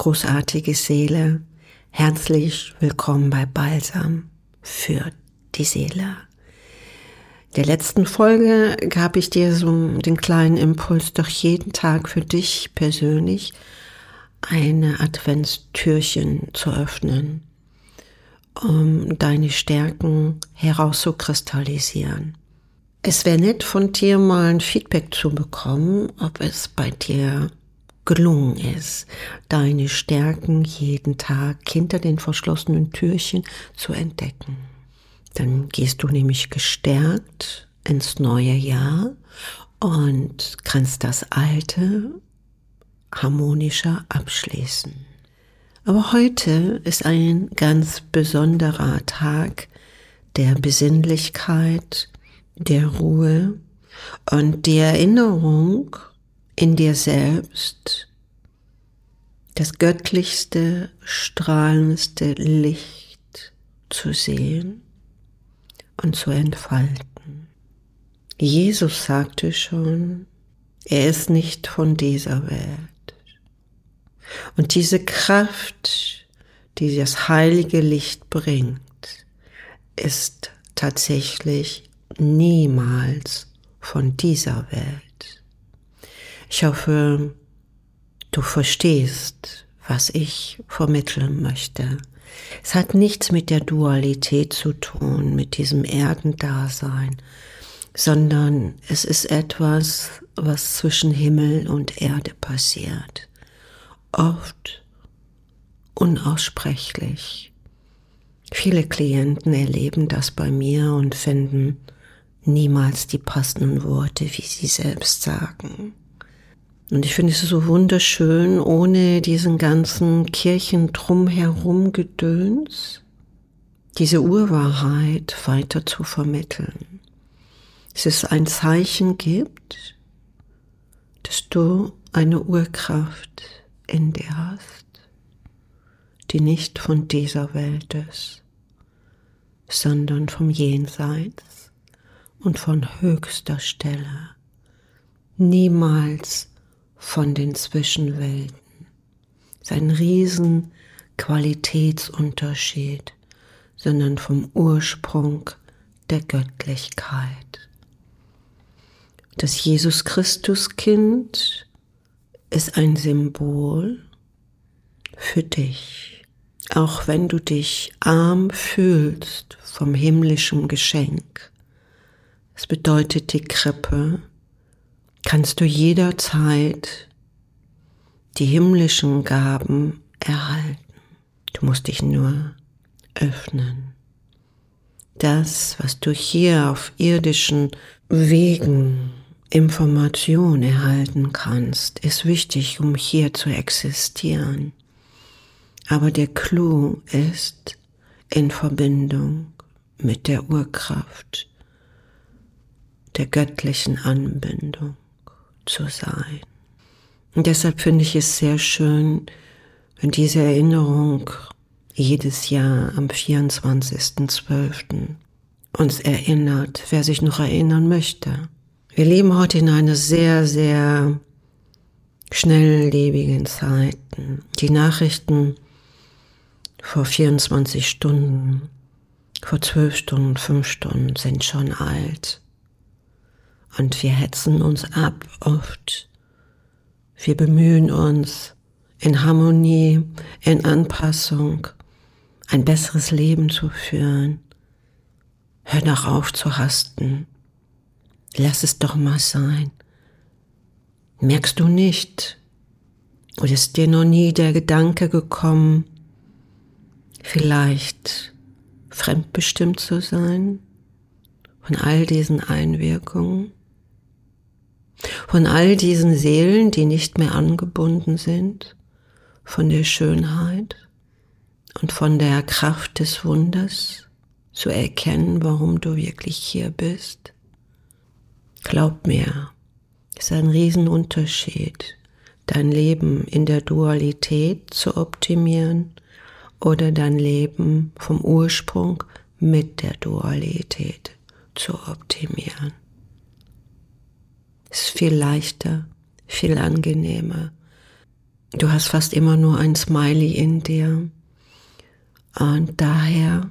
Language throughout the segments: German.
großartige Seele, herzlich willkommen bei Balsam für die Seele. Der letzten Folge gab ich dir so den kleinen Impuls, doch jeden Tag für dich persönlich eine Adventstürchen zu öffnen, um deine Stärken herauszukristallisieren. Es wäre nett von dir mal ein Feedback zu bekommen, ob es bei dir gelungen ist, deine Stärken jeden Tag hinter den verschlossenen Türchen zu entdecken. Dann gehst du nämlich gestärkt ins neue Jahr und kannst das alte harmonischer abschließen. Aber heute ist ein ganz besonderer Tag der Besinnlichkeit, der Ruhe und die Erinnerung in dir selbst, das göttlichste, strahlendste Licht zu sehen und zu entfalten. Jesus sagte schon, er ist nicht von dieser Welt. Und diese Kraft, die das heilige Licht bringt, ist tatsächlich niemals von dieser Welt. Ich hoffe, du verstehst, was ich vermitteln möchte. Es hat nichts mit der Dualität zu tun, mit diesem Erdendasein, sondern es ist etwas, was zwischen Himmel und Erde passiert. Oft unaussprechlich. Viele Klienten erleben das bei mir und finden niemals die passenden Worte, wie sie selbst sagen. Und ich finde es so wunderschön, ohne diesen ganzen Kirchen drumherum Gedöns, diese Urwahrheit weiter zu vermitteln. Es ein Zeichen gibt, dass du eine Urkraft in dir hast, die nicht von dieser Welt ist, sondern vom Jenseits und von höchster Stelle. Niemals von den Zwischenwelten. Sein riesen Qualitätsunterschied, sondern vom Ursprung der Göttlichkeit. Das Jesus Christus Kind ist ein Symbol für dich, auch wenn du dich arm fühlst vom himmlischen Geschenk. Es bedeutet die Krippe, kannst du jederzeit die himmlischen Gaben erhalten. Du musst dich nur öffnen. Das, was du hier auf irdischen Wegen Information erhalten kannst, ist wichtig, um hier zu existieren. Aber der Clou ist in Verbindung mit der Urkraft der göttlichen Anbindung zu sein. Und deshalb finde ich es sehr schön, wenn diese Erinnerung jedes Jahr am 24.12. uns erinnert, wer sich noch erinnern möchte. Wir leben heute in einer sehr, sehr schnelllebigen Zeiten. Die Nachrichten vor 24 Stunden, vor 12 Stunden, 5 Stunden sind schon alt. Und wir hetzen uns ab oft. Wir bemühen uns in Harmonie, in Anpassung, ein besseres Leben zu führen. Hör doch auf zu hasten. Lass es doch mal sein. Merkst du nicht, oder ist dir noch nie der Gedanke gekommen, vielleicht fremdbestimmt zu sein von all diesen Einwirkungen? Von all diesen Seelen, die nicht mehr angebunden sind, von der Schönheit und von der Kraft des Wunders zu erkennen, warum du wirklich hier bist. Glaub mir, es ist ein Riesenunterschied, dein Leben in der Dualität zu optimieren oder dein Leben vom Ursprung mit der Dualität zu optimieren. Ist viel leichter, viel angenehmer, Du hast fast immer nur ein Smiley in dir. Und daher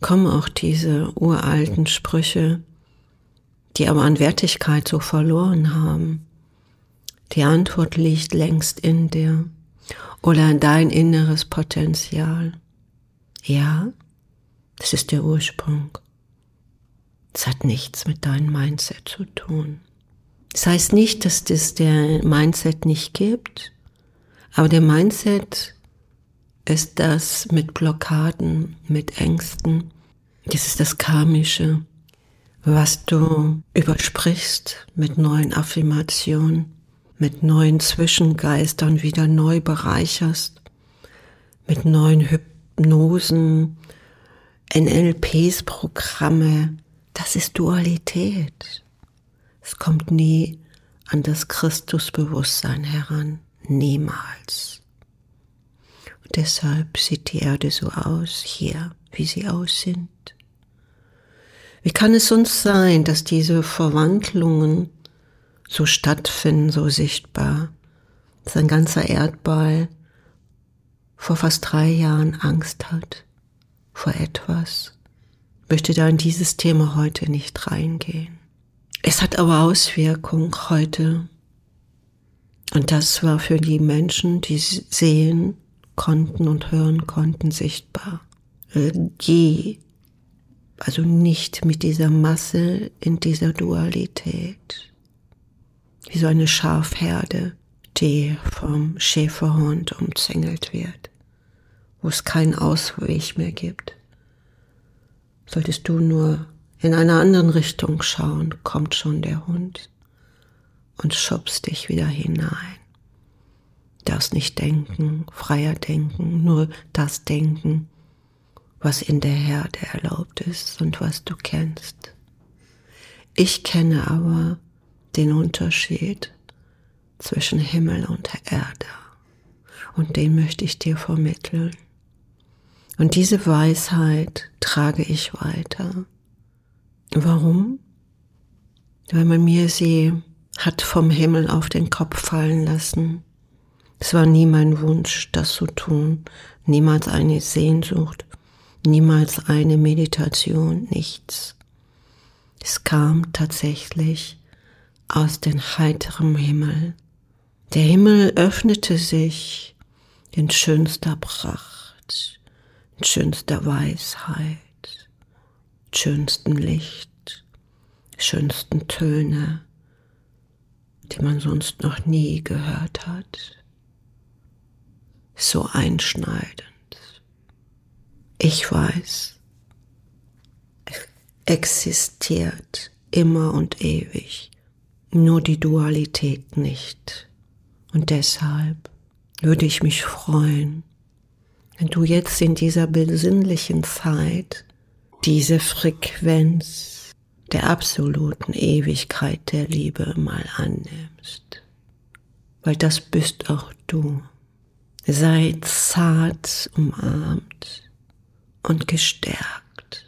kommen auch diese uralten Sprüche, die aber an Wertigkeit so verloren haben. Die Antwort liegt längst in dir oder in dein inneres Potenzial. Ja, das ist der Ursprung. Es hat nichts mit deinem Mindset zu tun. Das heißt nicht, dass es der Mindset nicht gibt, aber der Mindset ist das mit Blockaden, mit Ängsten. Das ist das Karmische, was du übersprichst mit neuen Affirmationen, mit neuen Zwischengeistern wieder neu bereicherst, mit neuen Hypnosen, NLPs, Programme. Das ist Dualität. Es kommt nie an das Christusbewusstsein heran. Niemals. Und deshalb sieht die Erde so aus hier, wie sie aussieht. Wie kann es sonst sein, dass diese Verwandlungen so stattfinden, so sichtbar, dass ein ganzer Erdball vor fast drei Jahren Angst hat vor etwas? Ich möchte da in dieses Thema heute nicht reingehen. Es hat aber Auswirkungen heute und das war für die Menschen, die sehen konnten und hören konnten, sichtbar. Geh, also nicht mit dieser Masse in dieser Dualität, wie so eine Schafherde, die vom Schäferhund umzingelt wird, wo es keinen Ausweg mehr gibt. Solltest du nur in einer anderen Richtung schauen, kommt schon der Hund und schubst dich wieder hinein. Darfst nicht denken, freier denken, nur das denken, was in der Herde erlaubt ist und was du kennst. Ich kenne aber den Unterschied zwischen Himmel und Erde und den möchte ich dir vermitteln. Und diese Weisheit trage ich weiter. Warum? Weil man mir sie hat vom Himmel auf den Kopf fallen lassen. Es war nie mein Wunsch, das zu tun, niemals eine Sehnsucht, niemals eine Meditation, nichts. Es kam tatsächlich aus dem heiteren Himmel. Der Himmel öffnete sich in schönster Pracht, in schönster Weisheit, schönsten Licht, schönsten Töne die man sonst noch nie gehört hat. So einschneidend. Ich weiß, existiert immer und ewig, nur die Dualität nicht. Und deshalb würde ich mich freuen, wenn du jetzt in dieser besinnlichen Zeit diese Frequenz der absoluten Ewigkeit der Liebe mal annimmst. Weil das bist auch du. Sei zart umarmt und gestärkt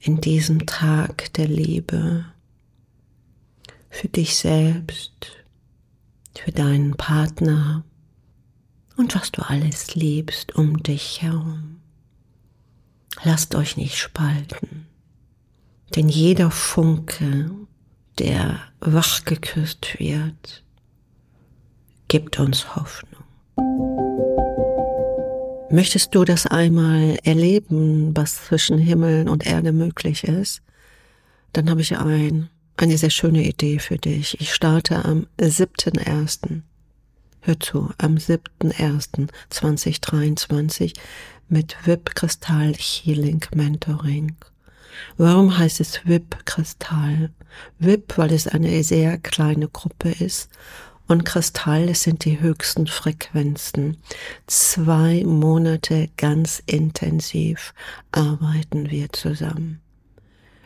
in diesem Tag der Liebe für dich selbst, für deinen Partner und was du alles liebst um dich herum. Lasst euch nicht spalten. Denn jeder Funke, der wachgeküsst wird, gibt uns Hoffnung. Möchtest du das einmal erleben, was zwischen Himmel und Erde möglich ist? Dann habe ich ein, eine sehr schöne Idee für dich. Ich starte am 7.1. Hör zu, am 7.1.2023 mit VIP Kristall Healing Mentoring. Warum heißt es VIP-Kristall? VIP, weil es eine sehr kleine Gruppe ist und Kristall, sind die höchsten Frequenzen. Zwei Monate ganz intensiv arbeiten wir zusammen.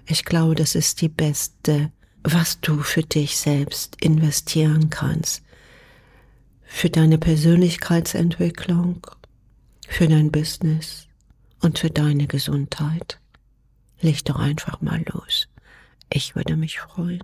Ich glaube, das ist die beste, was du für dich selbst investieren kannst. Für deine Persönlichkeitsentwicklung, für dein Business und für deine Gesundheit. Leg doch einfach mal los. Ich würde mich freuen.